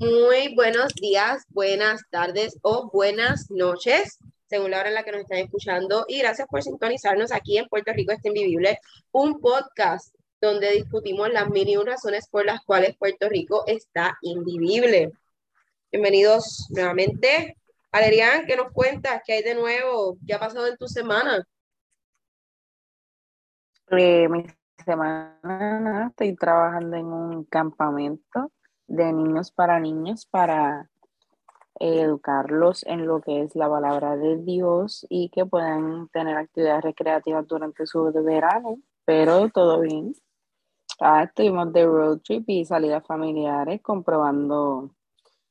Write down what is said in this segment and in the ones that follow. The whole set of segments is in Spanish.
Muy buenos días, buenas tardes o buenas noches, según la hora en la que nos están escuchando. Y gracias por sintonizarnos aquí en Puerto Rico está Invivible, un podcast donde discutimos las mil y razones por las cuales Puerto Rico está invivible. Bienvenidos nuevamente. Alerian, ¿qué nos cuentas? ¿Qué hay de nuevo? ¿Qué ha pasado en tu semana? Eh, mi semana estoy trabajando en un campamento de niños para niños para educarlos en lo que es la palabra de Dios y que puedan tener actividades recreativas durante su verano, pero todo bien. Ah, estuvimos de road trip y salidas familiares comprobando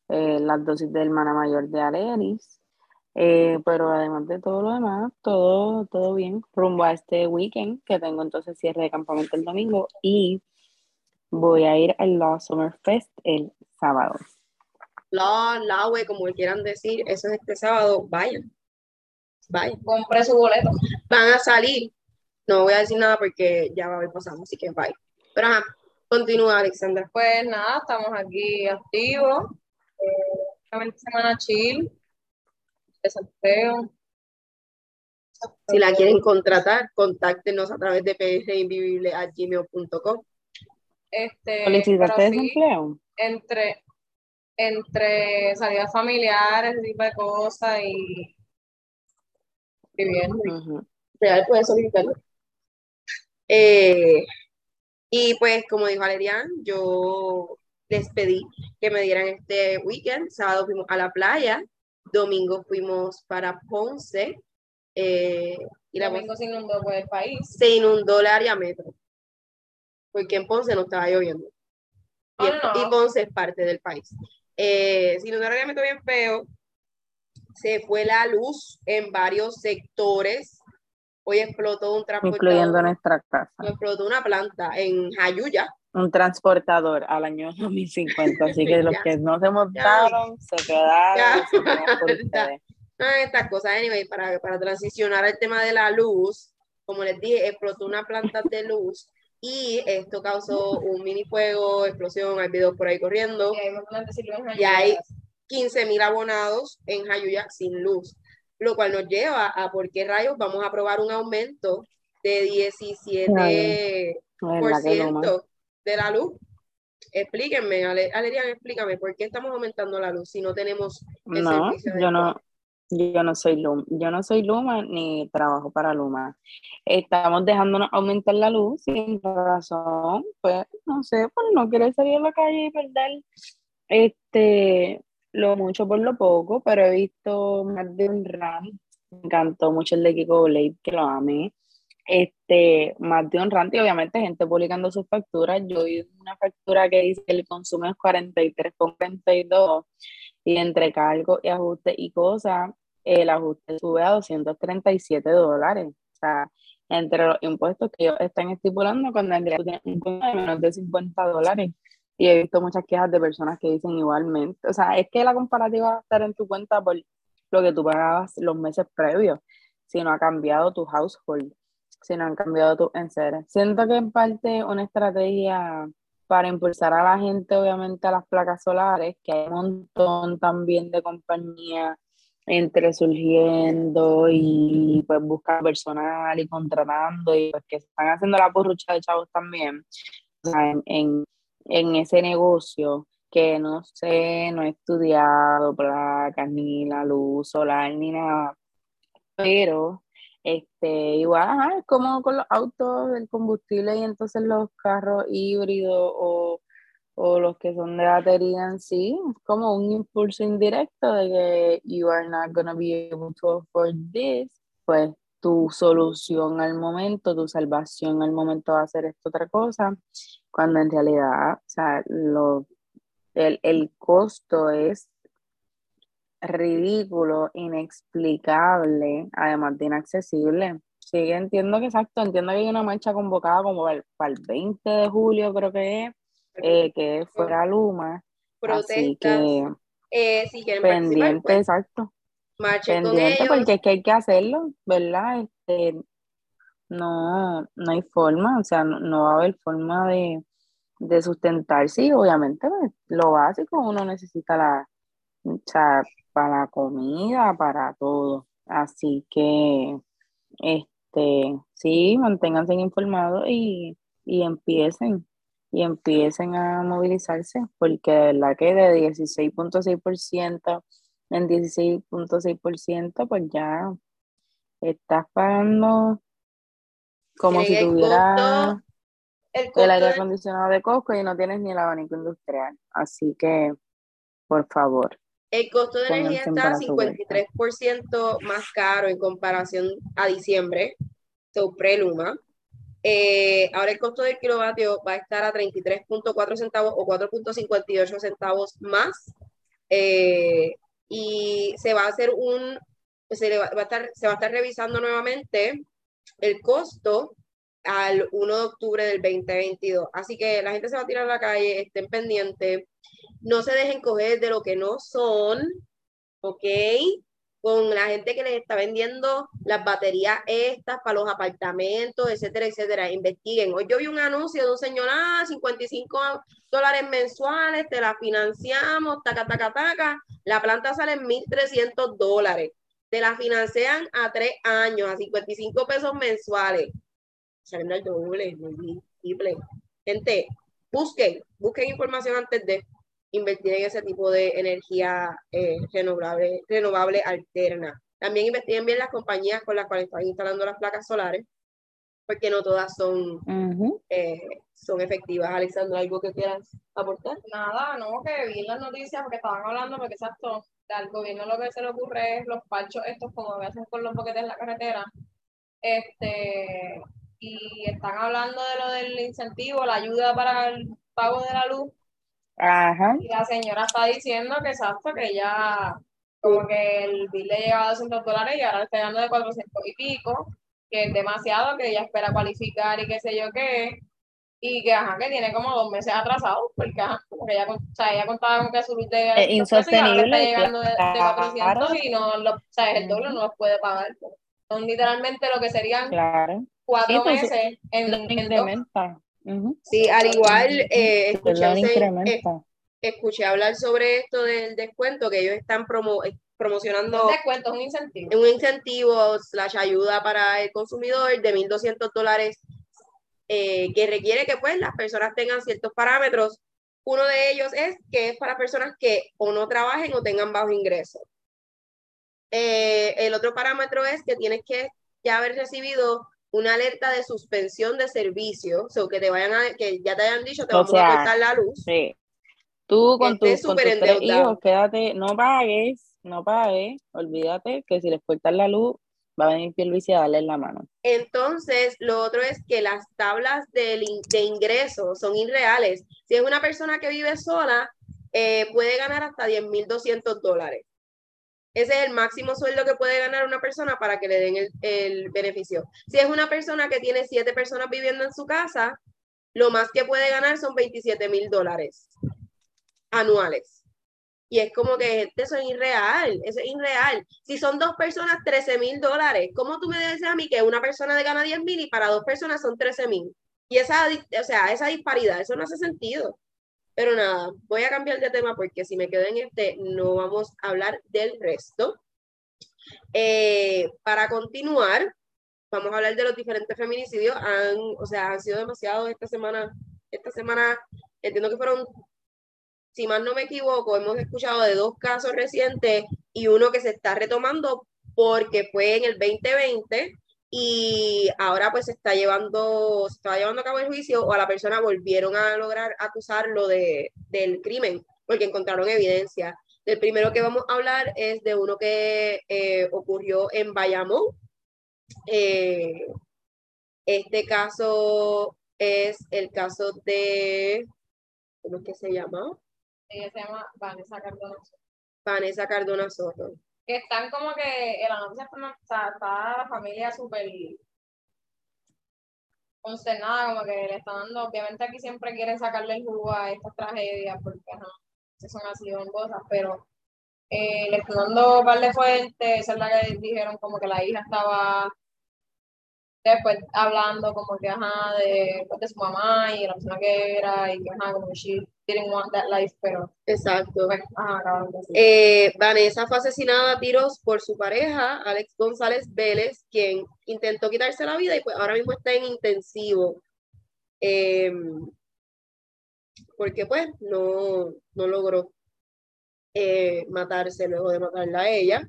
eh, las dosis de hermana mayor de Aleris. Eh, pero además de todo lo demás, todo, todo bien. Rumbo a este weekend que tengo entonces cierre de campamento el domingo y voy a ir al Law Summer Fest el sábado. La, la, como quieran decir, eso es este sábado. Vayan. Vayan. Compre su boleto. Van a salir. No voy a decir nada porque ya va a haber pasado, así que bye. Pero ajá, continúa, Alexandra. Pues nada, estamos aquí activos. Eh, semana chill. Desafío. Si la quieren contratar, contáctenos a través de prinvivible.gmail.com. Este, ¿Solicitaste sí, desempleo? entre, entre salidas familiares, ese tipo de cosas y viviendo. Real puede solicitarlo. Eh, y pues, como dijo Valerian, yo les pedí que me dieran este weekend. Sábado fuimos a la playa, domingo fuimos para Ponce. eh, y la Domingo se inundó por el país. se inundó el área metro. Porque en Ponce no estaba lloviendo. Y, Oh, no. y Ponce es parte del país. Eh, se inundó el área metro bien feo. Se fue la luz en varios sectores. Hoy explotó un Incluyendo transportador. nuestra casa. Explotó una planta en Jayuya. Un transportador al año 2050. Así que los que no se montaron, se quedaron. Ya. se por Ya. ustedes. Ah, estas cosas, anyway, para, para transicionar al tema de la luz, como les dije, explotó una planta de luz y esto causó un mini fuego, explosión, hay videos por ahí corriendo. Y hay Y hay 15 mil abonados en Jayuya sin luz, lo cual nos lleva a por qué rayos vamos a aprobar un aumento de 17% ¿Verdad que no, ma? de la luz. Explíquenme, Ale- Alerian, explícame, ¿por qué estamos aumentando la luz si no tenemos el No, servicio de yo no, yo no soy Luma, yo no soy Luma ni trabajo para Luma. Estamos dejándonos aumentar la luz sin razón, pues no sé, pues no quiero salir a la calle y perder este lo mucho por lo poco, pero he visto más de un rant, me encantó mucho el de Kiko Blade, que lo amé. Este, más de un rant y obviamente gente publicando sus facturas. Yo vi una factura que dice que el consumo es 43,42 y entre cargos y ajustes y cosas, el ajuste sube a 237 dólares. O sea, entre los impuestos que ellos están estipulando, cuando en realidad un de menos de 50 dólares. Y he visto muchas quejas de personas que dicen igualmente. O sea, es que la comparativa va a estar en tu cuenta por lo que tú pagabas los meses previos, si no ha cambiado tu household, si no han cambiado tus enseres. Siento que en parte una estrategia para impulsar a la gente, obviamente, a las placas solares, que hay un montón también de compañías entre surgiendo y pues buscan personal y contratando y pues que están haciendo la porrucha de chavos también en, en ese negocio que no sé, no he estudiado placas ni la luz solar ni nada, pero este, igual, ajá, es como con los autos, el combustible y entonces los carros híbridos o, o los que son de batería en sí, es como un impulso indirecto de que you are not gonna be able to afford this, pues tu solución al momento, tu salvación al momento va a hacer esta otra cosa, cuando en realidad, o sea, lo, el, el costo es ridículo, inexplicable, además de inaccesible. Sí, entiendo que exacto, entiendo que hay una marcha convocada como para el, para el 20 de julio, creo que es, eh, que fuera Luma, así protestas. que Eh, si quieren participar, pendiente, pues, exacto, marchen con pendiente ellos. porque es que hay que hacerlo, ¿verdad? Este, no, no hay forma, o sea, no, no va a haber forma de, de sustentar, sí, obviamente, pues, lo básico uno necesita la, o sea, para la comida, para todo. Así que, este, sí, manténganse informados y, y empiecen, y empiecen a movilizarse, porque de verdad que de 16.6% en 16.6%, pues ya estás pagando como si tuviera el, aire acondicionado de Costco y no tienes ni el abanico industrial. Así que, por favor. El costo de energía está 53% más caro en comparación a diciembre, so pre-Luma. Eh, ahora el costo del kilovatio va a estar a 33.4 centavos o 4.58 centavos más. Eh, y se va a hacer un, se, va, a estar, se va a estar revisando nuevamente el costo al 1 de octubre del 2022. Así que la gente se va a tirar a la calle, estén pendientes, no se dejen coger de lo que no son, ¿ok? Con la gente que les está vendiendo las baterías estas para los apartamentos, etcétera, etcétera. Investiguen. Hoy yo vi un anuncio de un señor, ah, 55 dólares mensuales, te la financiamos, taca, taca, taca. La planta sale en 1.300 dólares. Te la financian a tres años, a 55 pesos mensuales saliendo al doble, multiple. Gente, busquen, busquen información antes de invertir en ese tipo de energía eh, renovable, renovable alterna. También investiguen bien las compañías con las cuales están instalando las placas solares, porque no todas son, eh, son efectivas. Alexandra, ¿algo que quieras aportar? Nada, no, que vi las noticias porque estaban hablando, porque exacto, al gobierno lo que se le ocurre es los parchos estos, como hacen con los boquetes en la carretera, este, y están hablando de lo del incentivo, la ayuda para el pago de la luz. Ajá. Y la señora está diciendo que exacto, que ya como que el bill le llegaba a 200 dólares y ahora le está llegando de 400 y pico, que es demasiado, que ella espera cualificar y qué sé yo qué, y que ajá, que tiene como dos meses atrasado, porque ajá, porque ella, o sea, ella contaba con que su luz de... Es insostenible. está llegando de, 400 y no, lo, o sea, el doble no los puede pagar. Son literalmente lo que serían claro cuatro pues, meses en, Sí, al igual eh, escuché, escuché, hablar sobre esto del descuento que ellos están promo, eh, promocionando. Un descuento, un incentivo. Un incentivo slash ayuda para el consumidor de 1.200 dólares eh, que requiere que pues las personas tengan ciertos parámetros. Uno de ellos es que es para personas que o no trabajen o tengan bajo ingreso. el otro parámetro es que tienes que ya haber recibido una alerta de suspensión de servicio, o que te vayan a, que ya te hayan dicho, te vamos a cortar la luz. Sí. Tú con, tu, con tus tres hijos, quédate, no pagues, no pagues, olvídate que si les cortan la luz, va a venir Pierluisi a darle la mano. Entonces, lo otro es que las tablas de, de ingresos son irreales. Si es una persona que vive sola, eh, puede ganar hasta 10.200 dólares. Ese es el máximo sueldo que puede ganar una persona para que le den el, beneficio. Si es una persona que tiene siete personas viviendo en su casa, lo más que puede ganar son 27 mil dólares anuales. Y es como que, eso es irreal, eso es irreal. Si son dos personas, 13 mil dólares. ¿Cómo tú me dices a mí que una persona gana 10 mil y para dos personas son 13 mil? Y esa, o sea, esa disparidad, eso no hace sentido. Pero nada, voy a cambiar de tema porque si me quedo en este, no vamos a hablar del resto. Eh, para continuar, vamos a hablar de los diferentes feminicidios. Han, o sea, han sido demasiados esta semana. Esta semana, entiendo que fueron, si mal no me equivoco, hemos escuchado de dos casos recientes y uno que se está retomando porque fue en el 2020 y ahora pues se está llevando, se estaba llevando a cabo el juicio o a la persona volvieron a lograr acusarlo de, del crimen porque encontraron evidencia. El primero que vamos a hablar es de uno que eh, ocurrió en Bayamón. Eh, este caso es el caso de, ¿cómo es que se llama? Ella se llama Vanessa Cardona Soto. Vanessa Cardona Soto que están como que en la noticia está, la familia súper consternada, como que le están dando, obviamente aquí siempre quieren sacarle el jugo a estas tragedias, porque no, son así cosas, pero eh, le están dando un par de fuentes, esa es la que dijeron como que la hija estaba después hablando como que, ajá, de, pues, de su mamá y la persona que era y que, ajá, como she didn't want that life, pero Exacto. pues, ajá, de. Eh, Vanessa fue asesinada a tiros por su pareja, Alex González Vélez, quien intentó quitarse la vida y pues ahora mismo está en intensivo. Eh, porque pues no, no logró eh, matarse luego de matarla a ella.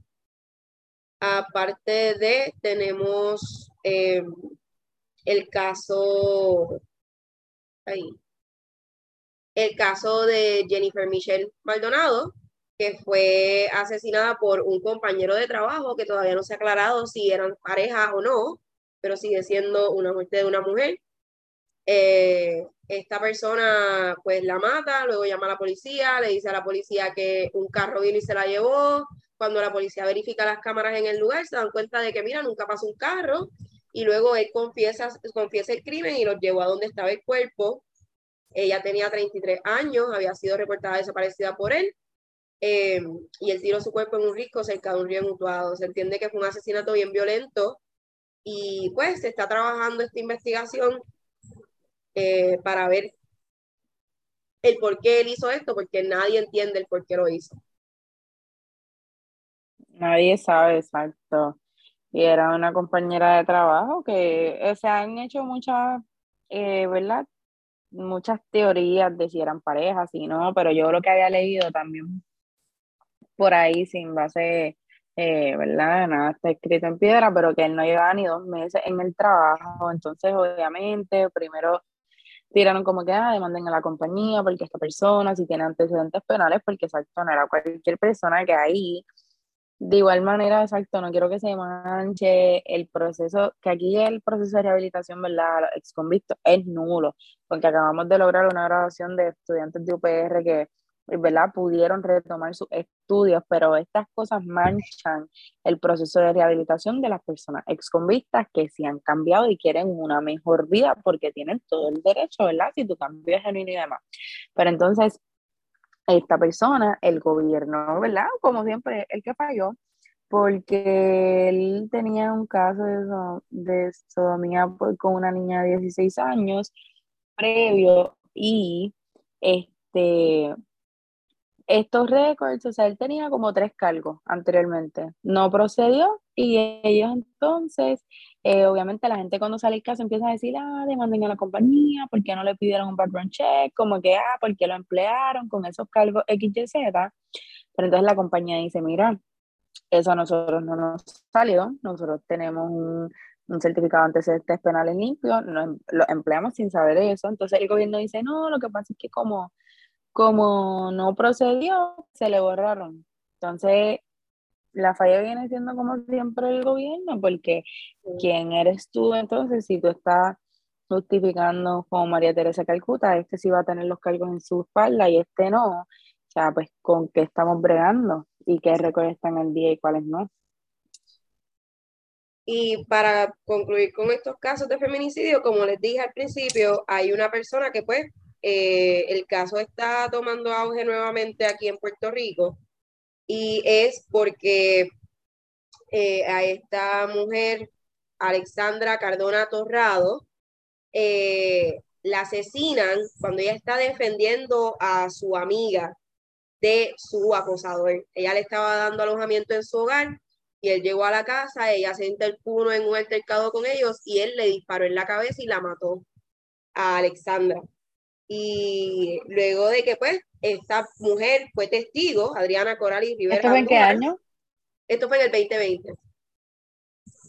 Aparte de, tenemos eh, el caso, ahí, el caso de Jennifer Michelle Maldonado, que fue asesinada por un compañero de trabajo que todavía no se ha aclarado si eran pareja o no, pero sigue siendo una muerte de una mujer. Eh, esta persona pues la mata, luego llama a la policía, le dice a la policía que un carro vino y se la llevó. Cuando la policía verifica las cámaras en el lugar, se dan cuenta de que, mira, nunca pasó un carro. Y luego él confiesa, confiesa el crimen y los llevó a donde estaba el cuerpo. Ella tenía 33 años, había sido reportada desaparecida por él. eh, y él tiró su cuerpo en un risco cerca de un río mutuado. Se entiende que fue un asesinato bien violento. Y pues se está trabajando esta investigación eh, para ver el por qué él hizo esto, porque nadie entiende el por qué lo hizo. Nadie sabe exacto. Y era una compañera de trabajo que eh, se han hecho muchas, eh, ¿verdad? Muchas teorías de si eran parejas, si no, pero yo lo que había leído también por ahí sin base, eh, ¿verdad? Nada está escrito en piedra, pero que él no llevaba ni dos meses en el trabajo. Entonces, obviamente, primero tiraron como que, ah, demanden a la compañía porque esta persona, si tiene antecedentes penales, porque exacto, no era cualquier persona que ahí de igual manera, exacto, no quiero que se manche el proceso, que aquí el proceso de rehabilitación, ¿verdad? Los ex convictos es nulo, porque acabamos de lograr una graduación de estudiantes de UPR que, ¿verdad? Pudieron retomar sus estudios, pero estas cosas manchan el proceso de rehabilitación de las personas ex convictas que sí han cambiado y quieren una mejor vida porque tienen todo el derecho, ¿verdad? Si tu cambio es genuino y demás. Pero entonces, esta persona, el gobierno, ¿verdad? Como siempre, el que falló, porque él tenía un caso de, so- de sodomía pues, con una niña de 16 años previo y este, estos récords, o sea, él tenía como tres cargos anteriormente, no procedió y ellos entonces, eh, obviamente la gente cuando sale el caso empieza a decir, ah, demanden a la compañía, ¿por qué no le pidieron un background check? Como que, ah, ¿por qué lo emplearon con esos cargos XYZ? Pero entonces la compañía dice, mira, eso a nosotros no nos salió, nosotros tenemos un, certificado de antecedentes penales limpio, no em- lo empleamos sin saber eso, entonces el gobierno dice, no, lo que pasa es que como como no procedió, se le borraron. Entonces, la falla viene siendo como siempre el gobierno, porque ¿quién eres tú entonces si tú estás justificando como María Teresa Calcuta, este sí va a tener los cargos en su espalda y este no? O sea, pues con qué estamos bregando y qué récords están al día y cuáles no. Y para concluir con estos casos de feminicidio, como les dije al principio, hay una persona que pues eh, el caso está tomando auge nuevamente aquí en Puerto Rico y es porque eh, a esta mujer, Alexandra Cardona Torrado, eh, la asesinan cuando ella está defendiendo a su amiga de su acosador. Ella le estaba dando alojamiento en su hogar y él llegó a la casa, ella se interpuso en un altercado con ellos y él le disparó en la cabeza y la mató a Alexandra. Y luego de que pues esta mujer fue testigo, Adriana Corali Rivera. ¿Esto fue en qué año? Esto fue en el 2020.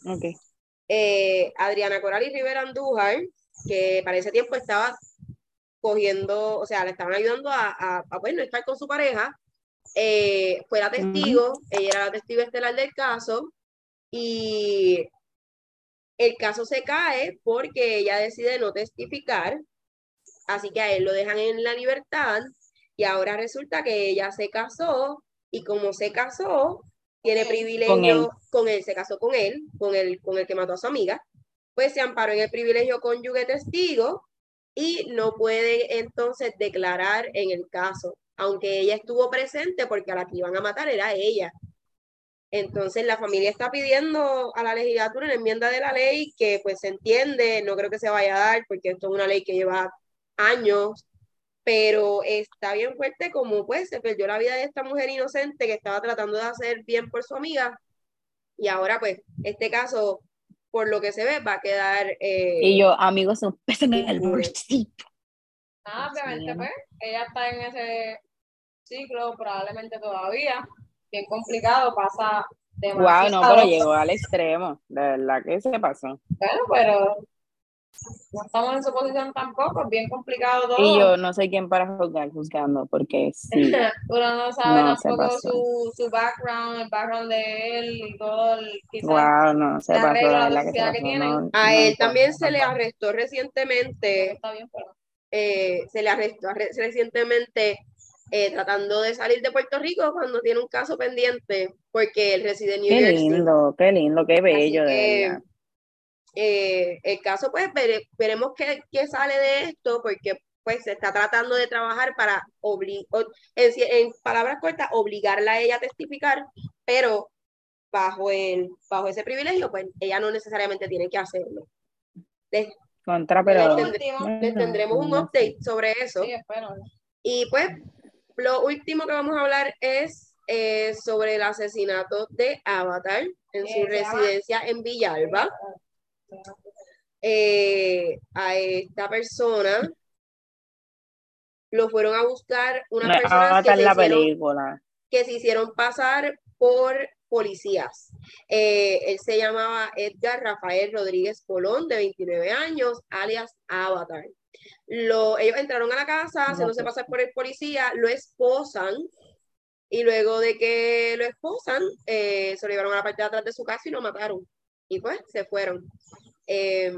Ok. Eh, Adriana Corali Rivera Andújar, que para ese tiempo estaba cogiendo, o sea, le estaban ayudando a, a, a, pues, estar con su pareja, eh, fue la testigo, ella era la testigo estelar del caso, y el caso se cae porque ella decide no testificar, así que a él lo dejan en la libertad, y ahora resulta que ella se casó, y como se casó, tiene privilegio Con él. con él, se casó con él, con el, con el que mató a su amiga, pues se amparó en el privilegio cónyuge testigo y no puede entonces declarar en el caso, aunque ella estuvo presente porque a la que iban a matar era ella. Entonces la familia está pidiendo a la legislatura una enmienda de la ley que pues se entiende, no creo que se vaya a dar porque esto es una ley que lleva años, pero está bien fuerte como pues se perdió la vida de esta mujer inocente que estaba tratando de hacer bien por su amiga y ahora pues este caso por lo que se ve va a quedar... eh, Y yo, amigos, un peso en el bolsito. Nada, obviamente, Sí. pues, ella está en ese ciclo, probablemente todavía, bien complicado, pasa Wow, demasiado. no, pero llegó al extremo. De verdad que se pasó. Bueno, pero no estamos en su posición tampoco, es bien complicado todo. Y yo no sé quién para juzgar, juzgando, porque sí. Uno no sabe No, tampoco su, su background, el background de él y todo, el, quizás Wow, no, se la pasó, regla, la verdad que que tienen. no- a no él también se le arrestó recientemente está bien, pero eh, se le arrestó arre- recientemente eh, tratando de salir de Puerto Rico cuando tiene un caso pendiente, porque él reside en New Qué Jersey. lindo, qué lindo, qué bello, de que. Eh, el caso, pues vere- veremos qué, qué sale de esto, porque pues se está tratando de trabajar para, obli- o- en, palabras cortas, obligarla a ella a testificar, pero bajo, el, bajo ese privilegio, pues ella no necesariamente tiene que hacerlo. Les, Contra, pero. les tendremos un update sobre eso. sí, espero. Y pues lo último que vamos a hablar es eh, sobre el asesinato de Avatar en su Eh, llama- residencia en Villalba. Eh, a esta persona lo fueron a buscar unas No es personas que se, la hicieron, película. que se hicieron pasar por policías. Eh, él se llamaba Edgar Rafael Rodríguez Colón, de 29 años, alias Avatar. Lo, ellos entraron a la casa, haciéndose pasar por el policía, lo esposan y luego de que lo esposan, eh, se lo llevaron a la parte de atrás de su casa y lo mataron. Y pues se fueron. Eh,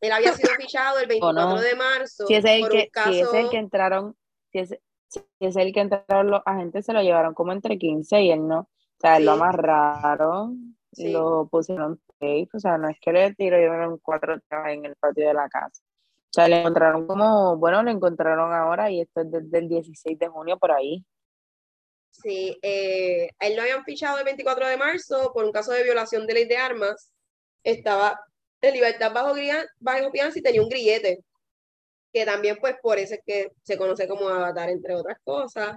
él había sido fichado el 24 no. de marzo Si es el por que, un caso. si es el que entraron, si es, si es el que entraron los agentes, se lo llevaron como entre 15 y él no. O sea, él lo amarraron, Sí. lo pusieron tape, o sea, no es que le tiro llevaron cuatro en el patio de la casa. O sea, le encontraron como, bueno, lo encontraron ahora y esto es desde el 16 de junio por ahí. Sí, eh, él lo habían fichado el 24 de marzo por un caso de violación de ley de armas. Estaba en libertad bajo, fianza y tenía un grillete, que también pues por eso es que se conoce como avatar, entre otras cosas.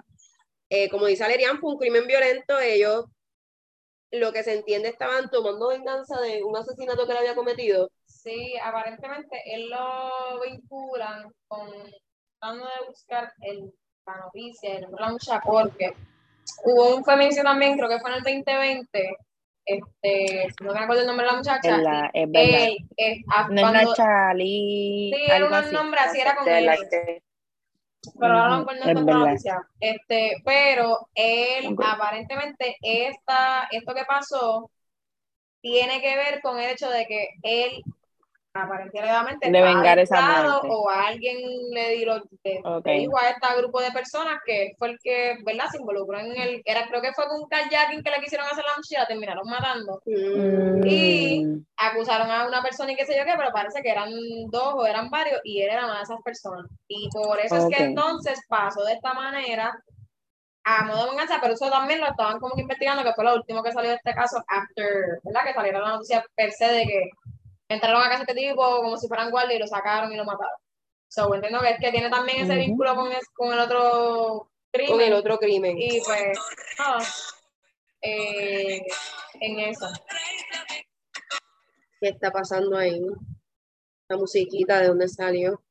Eh, como dice Alerian, fue un crimen violento. Ellos, lo que se entiende, estaban tomando venganza de un asesinato que él había cometido. Sí, aparentemente él lo vinculan con tratando de buscar el, la noticia, el nombre hubo un feminicidio también, creo que fue en el 2020, este, no me acuerdo el nombre de la muchacha, Es, la- es verdad. él, eh, No es cuando, Sí, era un nombre así, era con de la L. que- pero ahora no encontrar la noticia, este, pero él, Ok. aparentemente, esta, esto que pasó, tiene que ver con el hecho de que él aparentemente De vengar esa muerte. o alguien le dijo, le- Ok. le dijo a este grupo de personas que fue el que, ¿verdad? Se involucró en el, era, creo que fue con un kayaking que le quisieron hacer la muchacha, terminaron matando. Mm, Y- Acusaron a una persona y qué sé yo qué, pero parece que eran dos o eran varios y él era una de esas personas. Y por eso es que entonces pasó de esta manera a modo de venganza, pero eso también lo estaban como que investigando, que fue lo último que salió de este caso, after, ¿verdad? Que saliera la noticia per se de que entraron a casa de este tipo como si fueran guardias y lo sacaron y lo mataron. So, entiendo que, que tiene también ese vínculo con, es- con el otro crimen. con el otro crimen. Y pues, eh, en eso. ¿Qué está pasando ahí? La musiquita, ¿de dónde salió?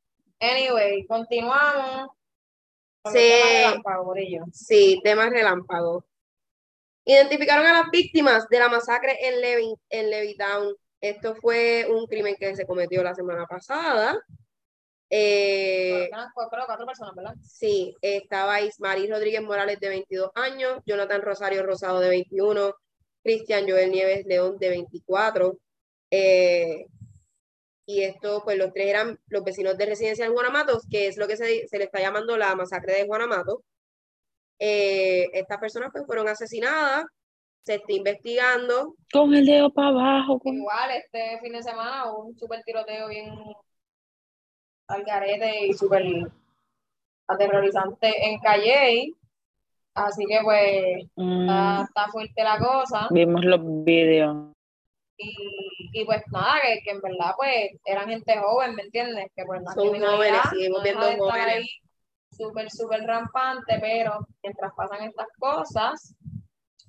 Anyway, continuamos. con Sí. el tema Relámpago. Sí. Identificaron a las víctimas de la masacre en, Levin, en Levittown. Esto fue un crimen que se cometió la semana pasada. Eh, Eran cu- creo cuatro personas, ¿verdad? sí, estaba Ismarí Rodríguez Morales de 22 años, Jonathan Rosario Rosado de 21, Cristian Joel Nieves León de 24. Eh, y esto, pues los tres eran los vecinos de residencia en Guanamato, que es lo que se, se le está llamando la masacre de Guanamato. Eh, estas personas pues fueron asesinadas, se está investigando. Con el dedo para abajo. con- Igual, este fin de semana hubo un súper tiroteo bien al garete y súper aterrorizante en Calle. Así que pues Mm, está, está fuerte la cosa. vimos los vídeos. Y, y pues nada, que, que en verdad pues eran gente joven, ¿me entiendes? Que pues la Son jóvenes, seguimos no viendo jóvenes. ahí súper, súper rampante, pero mientras pasan estas cosas,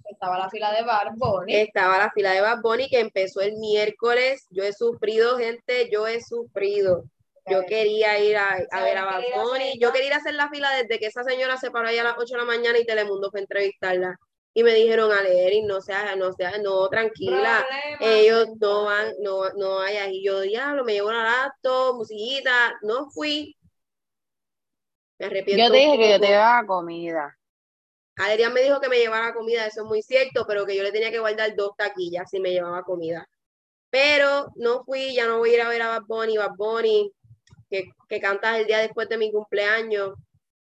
estaba la fila de Bad Bunny. Estaba la fila de Bad Bunny que empezó el miércoles. Yo he sufrido, gente, yo he sufrido. Yo quería ir a, a ver a Bad ¿Sabes qué quería Bunny. Yo quería ir a hacer la fila desde que esa señora se paró ahí a las 8 de la mañana y Telemundo fue a entrevistarla. Y me dijeron, Aleri, no seas, no seas, no, tranquila. Ellos no van, no, no hay ahí. Yo, diablo, me llevo la laptop, musiquita. No fui. Me arrepiento. Yo te dije que yo te daba comida. Adrián me dijo que me llevara comida, eso es muy cierto, pero que yo le tenía que guardar dos taquillas si me llevaba comida. Pero no fui, ya no voy a ir a ver a Bad Bunny, Bad Bunny, que, que cantas el día después de mi cumpleaños,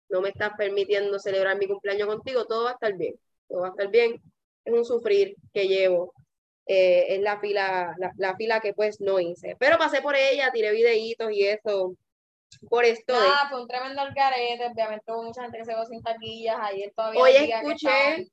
no me estás permitiendo celebrar mi cumpleaños contigo, todo va a estar bien, todo va a estar bien. Es un sufrir que llevo, eh, es la fila, la, la fila que pues no hice. Pero pasé por ella, tiré videitos y eso, por esto de... Nada, fue un tremendo algarete, obviamente hubo mucha gente que se quedó sin taquillas, ayer todavía Hoy escuché-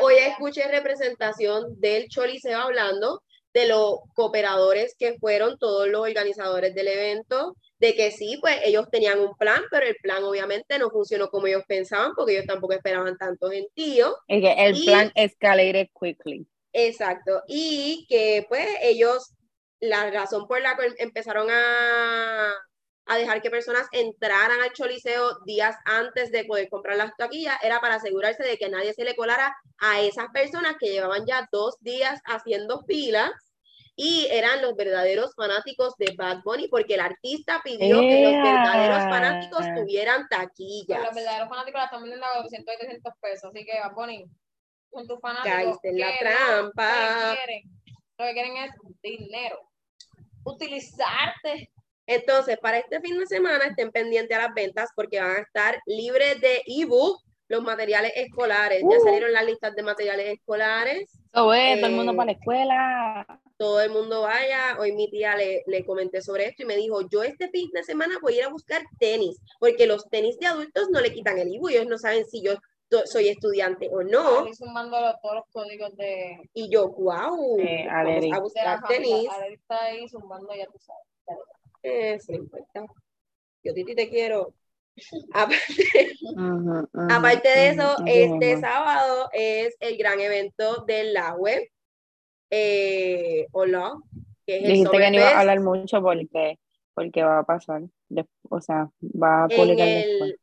Hoy escuché representación del Choliseo hablando de los cooperadores que fueron todos los organizadores del evento, de que sí, pues ellos tenían un plan, pero el plan obviamente no funcionó como ellos pensaban, porque ellos tampoco esperaban tanto gentío. Es que el Y- plan escalated quickly. Exacto. Y que pues ellos, la razón por la que empezaron a, a dejar que personas entraran al Choliseo días antes de poder comprar las taquillas era para asegurarse de que nadie se le colara a esas personas que llevaban ya dos días haciendo filas y eran los verdaderos fanáticos de Bad Bunny porque el artista pidió que los verdaderos fanáticos tuvieran Pero taquillas. los verdaderos fanáticos la están vendiendo a 200 y 300 pesos, así que Bad Bunny, con tus fanáticos Caíste en la que trampa. Quieren, lo que quieren es dinero, utilizarte. Entonces, para este fin de semana estén pendientes a las ventas porque van a estar libres de ebook los materiales escolares. Ya Uh. salieron las listas de materiales escolares. So, eh, todo el Eh, mundo para la escuela. Todo el mundo vaya. Hoy mi tía le, le comenté sobre esto y me dijo, yo este fin de semana voy a ir a buscar tenis, porque los tenis de adultos no le quitan el ebook. Ellos no saben si yo soy estudiante o no. Sumando los- todos los códigos de, Y yo, wow, Eh, vamos a de la buscar tenis. Ahora está ahí zumbando, ya tú sabes. Eso no importa. Yo, Titi, te quiero. Aparte, Ujú, ujú, Aparte de eso, así este sábado es el gran evento de la web. Eh, hola, que es el Dijiste que no iba a hablar mucho porque, porque va a pasar. o sea, va a publicar después. el.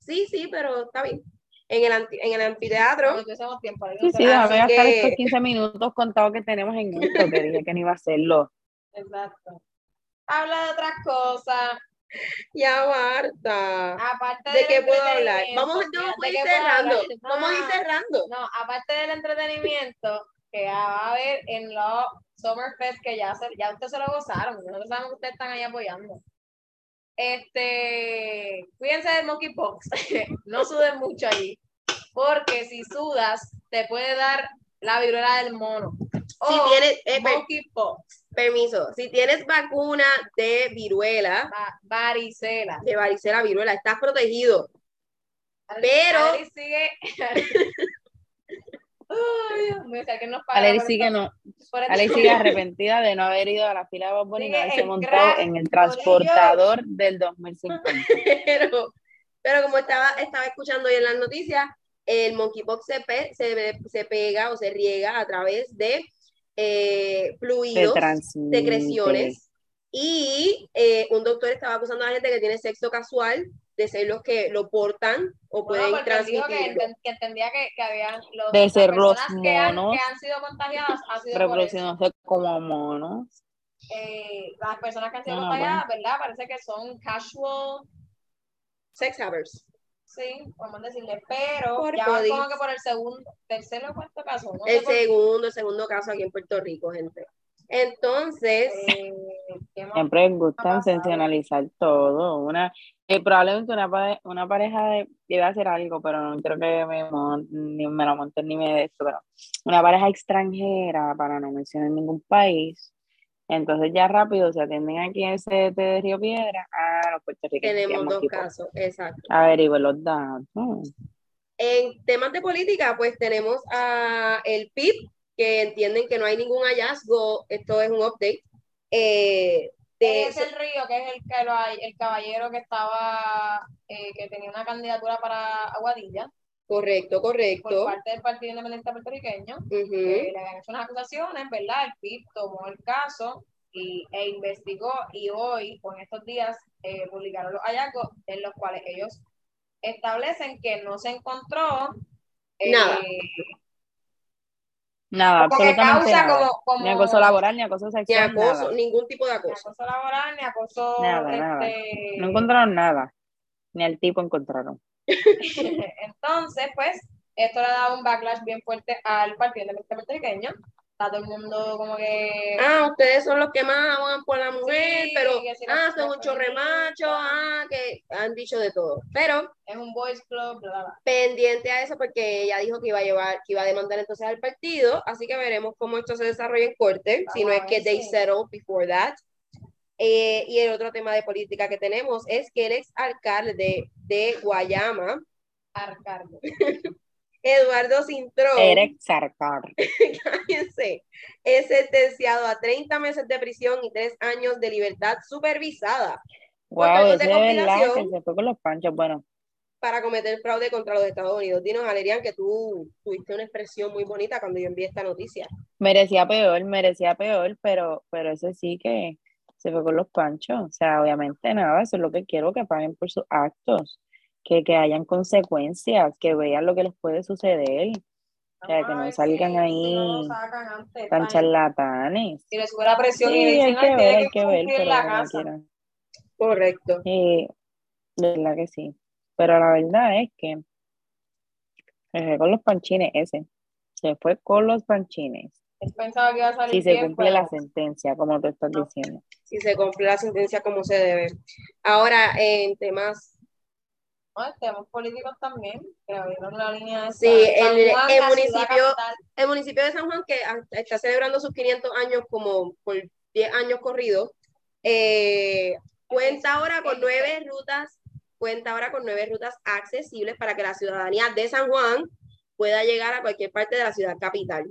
Sí, sí, pero está bien. En el, anti- en el anfiteatro. Tiempo. Sí, sí, déjame gastar que- estos 15 minutos contados que tenemos en esto, que dije que no iba a hacerlo. Exacto. Habla de otras cosas. Ya, Marta. Aparte ¿De qué puedo hablar? Vamos, no, ¿de voy a ir cerrando. Vamos a ir cerrando. No, aparte del entretenimiento que va a haber en los Summerfest, que ya, se, ya ustedes se lo gozaron, nosotros sabemos que ustedes están ahí apoyando. Este, cuídense del monkeypox, no suden mucho ahí, porque si sudas, te puede dar la viruela del mono. Si tienes, eh, monkeypox, permiso, si tienes vacuna de viruela, va- varicela. de varicela, viruela, estás protegido. Pero- Adri sigue. Ay, Dios mío, alguien nos sigue, no, sigue arrepentida de no haber ido a la fila de Bob y no haberse en montado en el transportador del 2050. pero, pero como estaba, estaba escuchando hoy en las noticias, el monkeypox se, pe- se, se pega o se riega a través de eh, fluidos, secreciones. Y eh, un doctor estaba acusando a la gente que tiene sexo casual de ser los que lo portan o Bueno, pueden él dijo que, transmitirlo. enten- que entendía que, que habían los, De las ser los que han, monos que han sido contagiadas ha sido. Reproduciéndose como monos. Eh, las personas que han sido Ah, contagiadas, ¿verdad? Parece que son casual, Sex havers. Sí, podemos decirle, pero Por ya bodies. como que por el segundo, tercero o cuarto caso. No El segundo, el segundo caso aquí en Puerto Rico, gente. Entonces, eh. Siempre gusta sensacionalizar todo. Una, eh, probablemente una, pare- una pareja de, debe hacer algo, pero no quiero que me, mon- ni me lo monten ni me de esto, pero una pareja extranjera, para no mencionar ningún país, entonces ya rápido se atienden aquí en ese de Río Piedra a los puertorriqueños. tenemos tenemos dos casos, exacto. Averigüen los datos. En temas de política, pues tenemos a el PIB, que entienden que no hay ningún hallazgo, esto es un update. Eh, de, es el río, que es el, que lo hay- el caballero que estaba, eh, que tenía una candidatura para Aguadilla correcto, por correcto. parte del Partido Independiente Puertorriqueño. Ujú. que le habían hecho unas acusaciones, ¿verdad? El PIB tomó el caso y, e investigó y hoy, con estos días, eh, publicaron los hallazgos en los cuales ellos establecen que no se encontró eh, Nada. Nada, como que absolutamente causa nada. como, como Ni acoso laboral, ni acoso Ni sexual, acoso, nada. ningún tipo de ni acoso. acoso laboral, ni acoso Nada, nada. este, No encontraron nada. Ni al tipo encontraron. Entonces, pues, esto le ha dado un backlash bien fuerte al Partido Independiente Puertorriqueño. Está todo el mundo como que Ah, ustedes son los que más abogan por la mujer, Sí, pero, si ah, son un chorremacho, ah, que han dicho de todo. Pero es un boys club, bla, bla, pendiente a eso porque ella dijo que iba a llevar, que iba a demandar entonces al partido, así que veremos cómo esto se desarrolla en corte, si no es que ver, they sí. settle before that. Eh, y el otro tema de política que tenemos es que el ex alcalde de Guayama, Arcardo. Eduardo Cintrón, cállense, es sentenciado a 30 meses de prisión y 3 años de libertad supervisada Wow, de de verdad que se fue con los panchos. Bueno, para cometer fraude contra los Estados Unidos. Dinos, Alerian, que tú tuviste una expresión muy bonita cuando yo envié esta noticia. merecía peor, merecía peor, pero, pero ese sí que se fue con los panchos. O sea, obviamente nada, eso es lo que quiero, que paguen por sus actos, que, que hayan consecuencias, que vean lo que les puede suceder, o sea, que no salgan ahí no antes, tan tan- charlatanes. Si le sube la presión y Sí, hay dicen, que "Ay, ver, hay que ver, pero la casa. Correcto. Sí, de verdad que sí. Pero la verdad es que se fue con los panchines ese. Se fue con los panchines. Él pensaba que iba a salir Si se bien, cumple pero la sentencia, como tú estás No. diciendo. Si se cumple la sentencia como se debe. Ahora, en temas. no, temas políticos también, que abrieron la línea de Sí, San el- Juan, municipio-. El municipio de San Juan, que está celebrando sus 500 años como por 10 años corridos, eh, cuenta ahora con nueve rutas, cuenta ahora con nueve rutas accesibles para que la ciudadanía de San Juan pueda llegar a cualquier parte de la ciudad capital.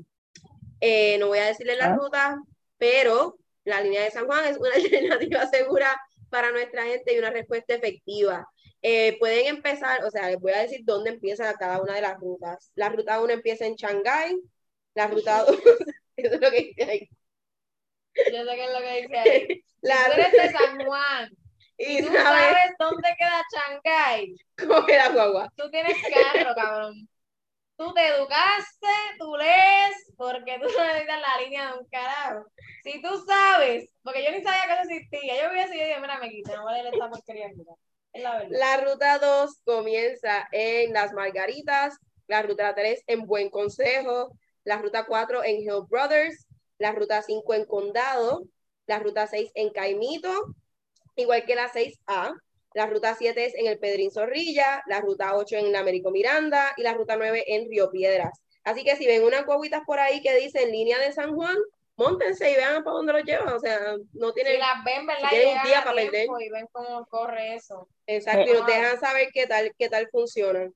Eh, no voy a decirles las Ah. rutas, pero la línea de San Juan es una alternativa segura para nuestra gente y una respuesta efectiva. Eh, pueden empezar, o sea, les voy a decir dónde empieza cada una de las rutas. La ruta 1 empieza en Shanghái, la ruta 2, eso es lo que dice ahí. Yo sé qué es lo que dice ahí. La Tú eres de San Juan, y tú sabes, sabes dónde queda Shanghái. coge la guagua. Tú tienes carro, cabrón. Tú te educaste, tú lees, porque tú no necesitas la línea de un carajo. Si tú sabes, porque yo ni sabía que eso existía, yo hubiese yo dije, mira, me quité, no voy a leer esta porquería. Es la. La ruta 2 comienza en Las Margaritas, la ruta 3 en Buen Consejo, la ruta 4 en Hill Brothers, la ruta 5 en Condado, la ruta 6 en Caimito, igual que la 6A. La ruta 7 es en el Pedrín Zorrilla, la ruta 8 en la Américo Miranda y la ruta 9 en Río Piedras. Así que si ven unas guaguitas por ahí que dicen línea de San Juan, montense y vean para dónde los llevan. O sea, no tienen Si las ven, ¿verdad? si tienen un día para tiempo Y ven cómo corre eso. Exacto, y nos Ah. dejan saber qué tal, qué tal funcionan.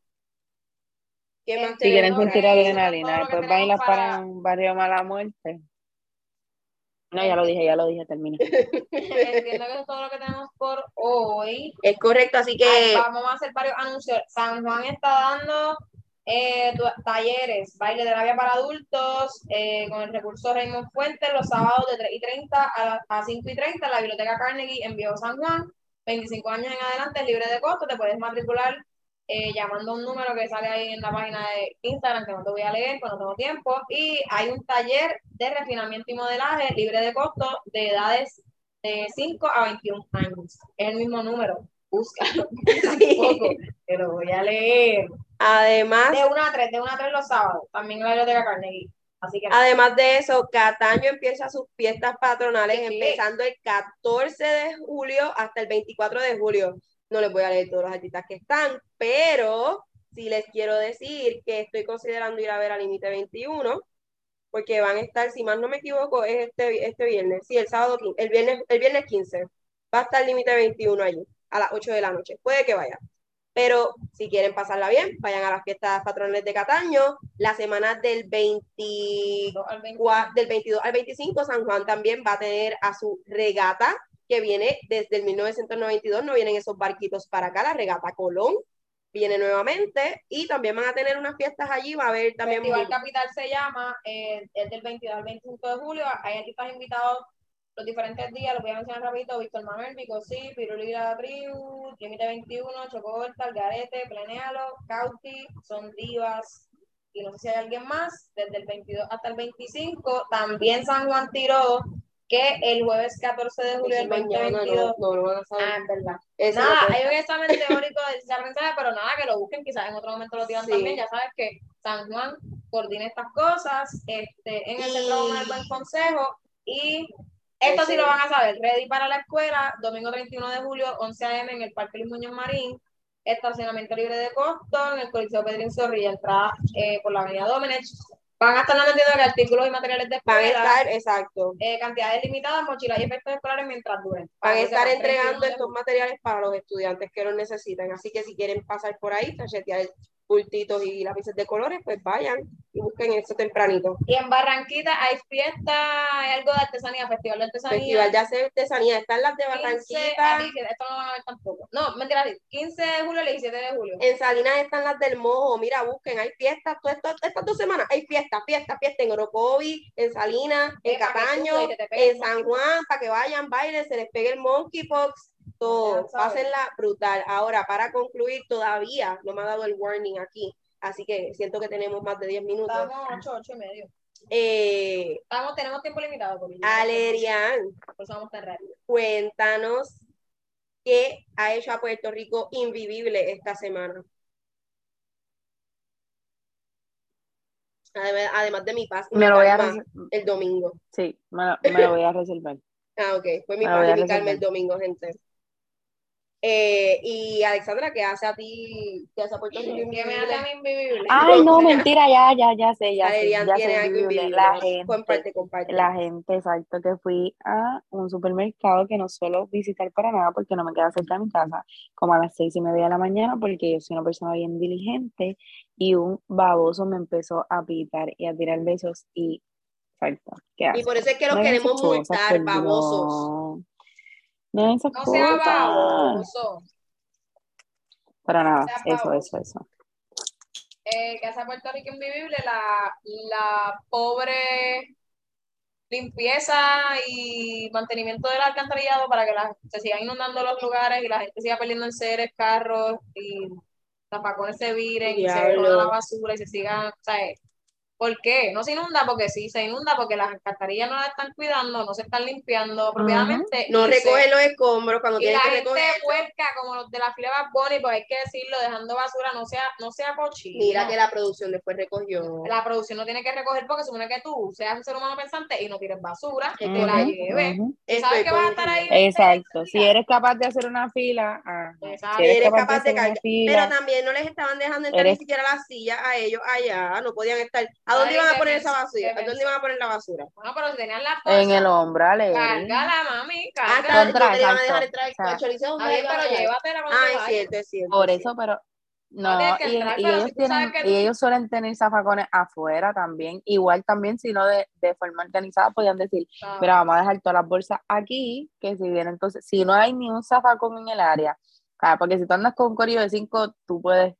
¿Qué más Este, Si quieren sentir adrenalina, después van y las paran para- un barrio mala muerte. No, ya lo dije, ya lo dije, termina. Entiendo que eso es todo lo que tenemos por hoy. Es correcto, así que Ay, vamos a hacer varios anuncios. San Juan está dando eh, talleres, baile de labia para adultos, eh, con el recurso Raymond Fuentes, los sábados de 3 y 30 a, la- a 5 y 30 en la Biblioteca Carnegie en Viejo San Juan. 25 años en adelante, libre de costo, te puedes matricular eh, llamando a un número que sale ahí en la página de Instagram, que no te voy a leer, pues no tengo tiempo. Y hay un taller de refinamiento y modelaje libre de costo de edades de 5 a 21 años. Es el mismo número. Búscalo. Tampoco, te lo voy a leer. además, De 1 a 3, de 1 a 3 los sábados. También en la biblioteca Carnegie. Así que además de eso, Cataño empieza sus fiestas patronales empezando el 14 de julio hasta el 24 de julio. No les voy a leer todos los artistas que están, pero sí les quiero decir que estoy considerando ir a ver a Límite 21, porque van a estar, si más no me equivoco, es este, este viernes, sí, el sábado, el viernes, el viernes 15, va a estar Límite 21 allí, a las 8 de la noche, puede que vaya. Pero si quieren pasarla bien, vayan a las fiestas patronales de Cataño. La semana del, 20, Al 20. del 22 al 25, San Juan también va a tener a su regata que viene desde el 1992, no vienen esos barquitos para acá, la regata Colón viene nuevamente y también van a tener unas fiestas allí, va a haber también... Festival Capital se llama, eh, es del 22 al 25 de julio, hay están invitados los diferentes días, los voy a mencionar rapidito, Víctor Manuel, Vico Sí, Pirulira Tribu, Límite 21, Chocoberta, Algarete, Planealo, Cauti, Son Divas, y no sé si hay alguien más, desde el 22 hasta el 25, también San Juan tiró que el jueves 14 de julio del Mañana 2022, no, no lo van a saber. ah, es verdad, Ese Nada, hay un examen teórico de ciencia mensaje, pero nada, que lo busquen, quizás en otro momento lo tiran Sí. también. Ya sabes que San Juan coordina estas cosas este, en el Centro Y- Comunal Buen Consejo y esto sí lo van a saber. Ready para la escuela, domingo 31 de julio, 11 a.m. en el Parque Luis Muñoz Marín. Estacionamiento libre de costo en el Coliseo Pedrín Zorrilla, entrada eh, por la Avenida Domenech. Van a estar vendiendo que artículos y materiales de Van a escuela, estar, exacto, eh, cantidades limitadas, mochilas y efectos escolares mientras duren. van a estar entregando 31 de estos materiales para los estudiantes que los necesitan. Así que si quieren pasar por ahí, tachetear bultitos y lápices de colores, pues vayan y busquen eso tempranito. Y en Barranquita hay fiesta, hay algo de artesanía, festival de artesanía. Festival de hacer artesanía, están las de 15, Barranquita, aquí, que esto no van a ver tampoco. No, mentira, 15 de julio al 17 de julio. en Salinas están las del Mojo, mira, busquen, hay fiestas, todo esto- estas dos semanas hay fiestas, fiestas, fiestas en Orocovi, en Salinas, en Cataño, y en San Juan, para que vayan, bailen, se les pegue el monkeypox, todo, pásenla brutal. Ahora, para concluir, todavía no me ha dado el warning aquí, así que siento que tenemos más de 10 minutos. Estamos 8, 8 y medio. Eh, Estamos, tenemos tiempo limitado. Alerian, Por eso vamos tan rápido. cuéntanos qué ha hecho a Puerto Rico invivible esta semana. Además, además de mi paz y Me lo voy a el domingo. Sí, me lo, me lo voy a reservar. Ah, ok, fue mi paz y mi calma el domingo, gente. Eh, y Alexandra, ¿qué hace a ti? ¿Qué hace a Puerto Rico ¿Qué me hace a mí invivible? Ay, no, mentira, ya, ya, ya sé, ya sé. Ya tiene sé, algo invivible. La gente, Comparte, comparte. la gente, exacto, que fui a un supermercado que no suelo visitar para nada porque no me queda cerca de mi casa, como a las seis y media de la mañana, porque yo soy una persona bien diligente y un baboso me empezó a pitar y a tirar besos y falta. ¿Qué Y por eso es que los No queremos multar, babosos. Hagan esas No sea baboso. Para nada, sea eso, eso, eso. Eh, ¿Qué hace a Puerto Rico invivible? La, la pobre limpieza y mantenimiento del alcantarillado para que la- se sigan inundando los lugares y la gente siga perdiendo enseres, carros y zapacones se viren y se joda la basura y se sigan, ¿sabes? ¿Por qué? No se inunda porque sí, se inunda porque las alcantarillas no las están cuidando, no se están limpiando apropiadamente. No se- recogen los escombros cuando y tienen la que gente recoger. puerca como los de la fila Bad Bunny, pues hay que decirlo, dejando basura, no sea, no sea cochino. Mira que la producción después recogió. La producción no tiene que recoger porque supone que tú seas un ser humano pensante y no tires basura, que la correcto. lleves. Sabes que vas a estar ahí. Exacto, si eres capaz de hacer una fila. Exacto. si eres, Eres capaz, capaz de de cargar. Pero también no les estaban dejando entrar ni siquiera las sillas a ellos allá. No podían estar. ¿A dónde Ay, iban a poner esa basura? ¿A dónde iban a poner la basura? Bueno, pero si tenían la fuerza, en el hombro, alegre. cárgala, mami, Ah, cárgala. Contra, no te iban a dejar entrar el chorizo. Bien, pero llévatela cuando Ah, es cierto, es cierto. Por es eso, pero No no, que y, entrar, y pero ellos si tú sabes tienen, que y tú- ellos suelen tener zafacones afuera también, igual también, sino de, de forma organizada, podían decir, Ah, mira, vamos a dejar todas las bolsas aquí, que si viene entonces, si no hay ni un zafacón en el área, ah, porque si tú andas con un corillo de cinco, tú puedes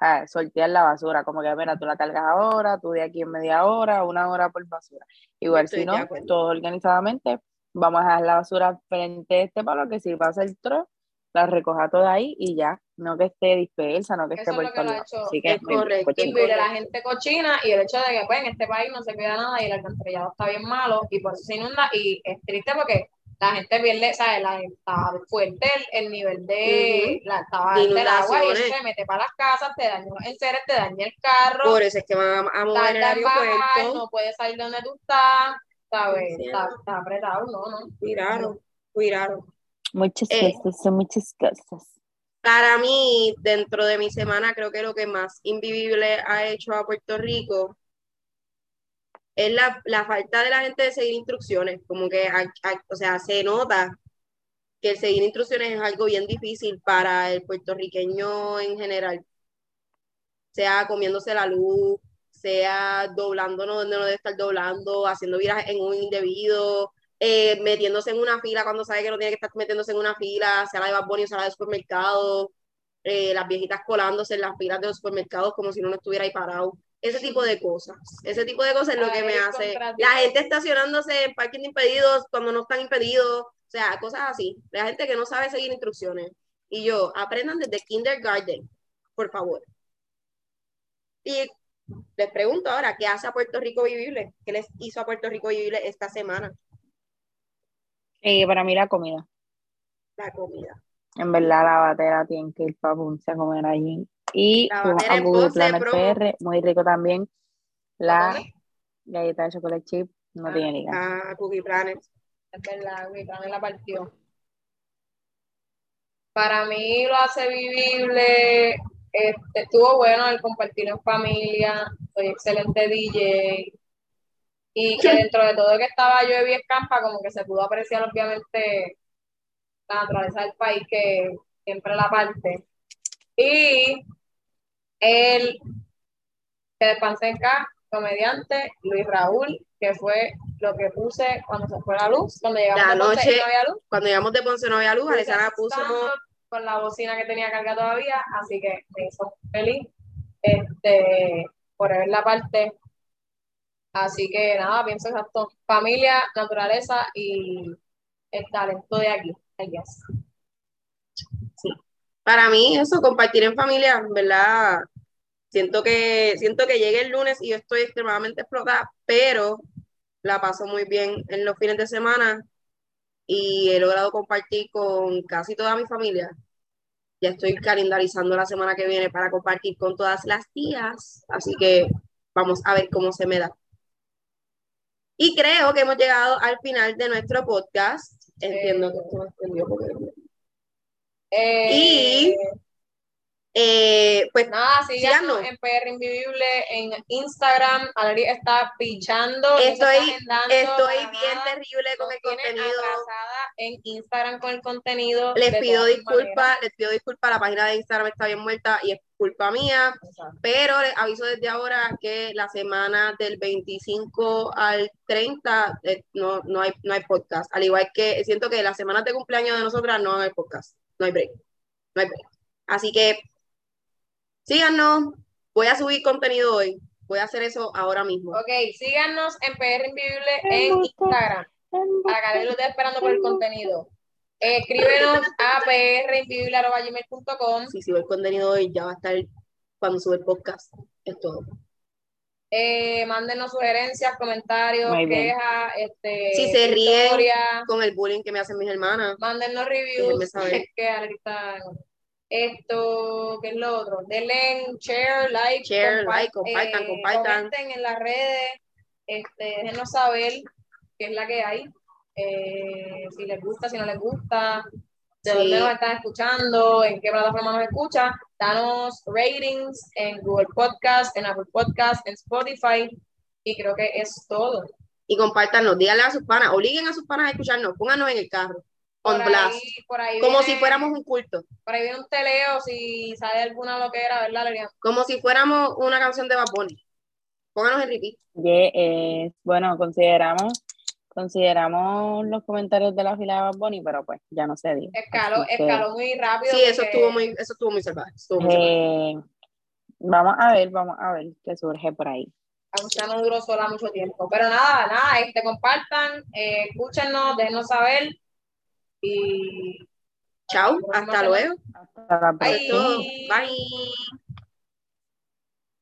ah, sortear la basura, como que mira, tú la cargas ahora, tú de aquí en media hora, una hora por basura. Igual Estoy si no, todo organizadamente, vamos a dejar la basura frente a este palo, que si pasa el tro, la recoja toda ahí y ya, no que esté dispersa, no que Eso esté es por hecho- Así que es correcto. invible la gente cochina y el hecho de que pues en este país no se cuida nada y el alcantarillado está bien malo y por eso se inunda y es triste porque la gente pierde, ¿sabes? La, está fuerte el, el nivel de la, estaba De alta el agua y eso se mete para las casas, te daña los enseres, te daña el carro, Por eso es que van a, a mover el bajar, aeropuerto. no puedes salir de donde tú estás, ¿sabes? Sí, Está, está apretado, no, no. Cuidaron, cuidaron. Muchas Eh. cosas, son muchas cosas. Para mí, dentro de mi semana, creo que lo que más invivible ha hecho a Puerto Rico es la, la falta de la gente de seguir instrucciones. Como que, o sea, se nota que el seguir instrucciones es algo bien difícil para el puertorriqueño en general, sea comiéndose la luz, sea doblándonos donde no debe estar doblando, haciendo virajes en un indebido, eh, metiéndose en una fila cuando sabe que no tiene que estar metiéndose en una fila, sea la de Bad sea la de supermercado, eh, las viejitas colándose en las filas de los supermercados como si no, no estuviera ahí parado. Ese tipo de cosas. Ese tipo de cosas es lo que me hace. La gente estacionándose en parking impedidos cuando no están impedidos. O sea, cosas así. La gente que no sabe seguir instrucciones. Y yo, aprendan desde kindergarten, por favor. Y les pregunto ahora, ¿qué hace a Puerto Rico vivible? ¿Qué les hizo a Puerto Rico vivible esta semana? Eh, para mí la comida. La comida. En verdad la batera tiene que ir para Ponce a comer allí. Y a Google Planet PR, muy rico también. La galleta de chocolate chip no tiene ni Ah, Cookie Planet. Es verdad, Cookie Planet la partió. Para mí lo hace vivible. Este, estuvo bueno el compartir en familia. Soy excelente DJ. Y que dentro de todo que estaba yo y escampa, como que se pudo apreciar obviamente la naturaleza del país que siempre la parte. Y el que despansé acá, comediante Luis Raúl, que fue lo que puse cuando se fue la luz, cuando llegamos la de Ponce noche, no había luz. Cuando llegamos de Ponce no había luz, Alessandra puso con la bocina que tenía carga todavía, así que me hizo feliz este, por ver la parte. Así que nada, pienso exacto, familia, naturaleza y el talento de aquí. Para mí eso, compartir en familia, ¿verdad? Siento que, siento que llegue el lunes y yo estoy extremadamente explotada, pero la paso muy bien en los fines de semana y he logrado compartir con casi toda mi familia. Ya estoy calendarizando la semana que viene para compartir con todas las tías, así que vamos a ver cómo se me da. Y creo que hemos llegado al final de nuestro podcast. Entiendo que esto entendió porque... Eh, y eh, pues nada, síganos, en PR Invivible en Instagram. Alari está pichando. Estoy, estoy bien terrible con el contenido. En Instagram con el contenido. Les pido disculpas, les pido disculpas. La página de Instagram está bien muerta y es culpa mía. Pero les aviso desde ahora que la semana del 25 al 30 eh, no, no, hay, no hay podcast. Al igual que siento que las semanas de cumpleaños de nosotras no hay podcast. No hay break. No hay break. Así que Síganos, voy a subir contenido hoy. Voy a hacer eso ahora mismo. Ok, síganos en PR Invivible en Instagram. Acá lo estoy esperando por el contenido. Escríbenos a prinvivible.com. Si sube el contenido hoy, ya va a estar cuando sube el podcast. Es todo. Eh, mándenos sugerencias, comentarios, quejas, este, si se ríen con el bullying que me hacen mis hermanas. Mándenos reviews. Que ahorita esto, ¿qué es lo otro? Denle share, like, share, like, compartan, eh, compartan. Comenten en las redes, este, déjenos saber qué es la que hay, eh, si les gusta, si no les gusta, de dónde nos están escuchando, en qué plataforma nos escuchan, danos ratings en Google Podcast, en Apple Podcast, en Spotify, y creo que es todo. Y compártanos, díganle a sus panas, obliguen a sus panas a escucharnos, pónganos en el carro como si fuéramos un culto. Por ahí viene un teleo, si sale alguna loquera, ¿verdad, Como si fuéramos una canción de Baboni. Pónganos en repeat. Eh, bueno, consideramos consideramos los comentarios de la fila de Bad pero pues ya no se dice. Escaló, escaló muy rápido. Sí, eso estuvo muy, eso estuvo muy salvaje. Eh, vamos a ver, vamos a ver qué surge por ahí. Ya no duró sola mucho tiempo. Pero nada, nada, este, compartan, eh, escúchenos, déjenos saber. Y chao, hasta luego. Hasta Bye. Bye.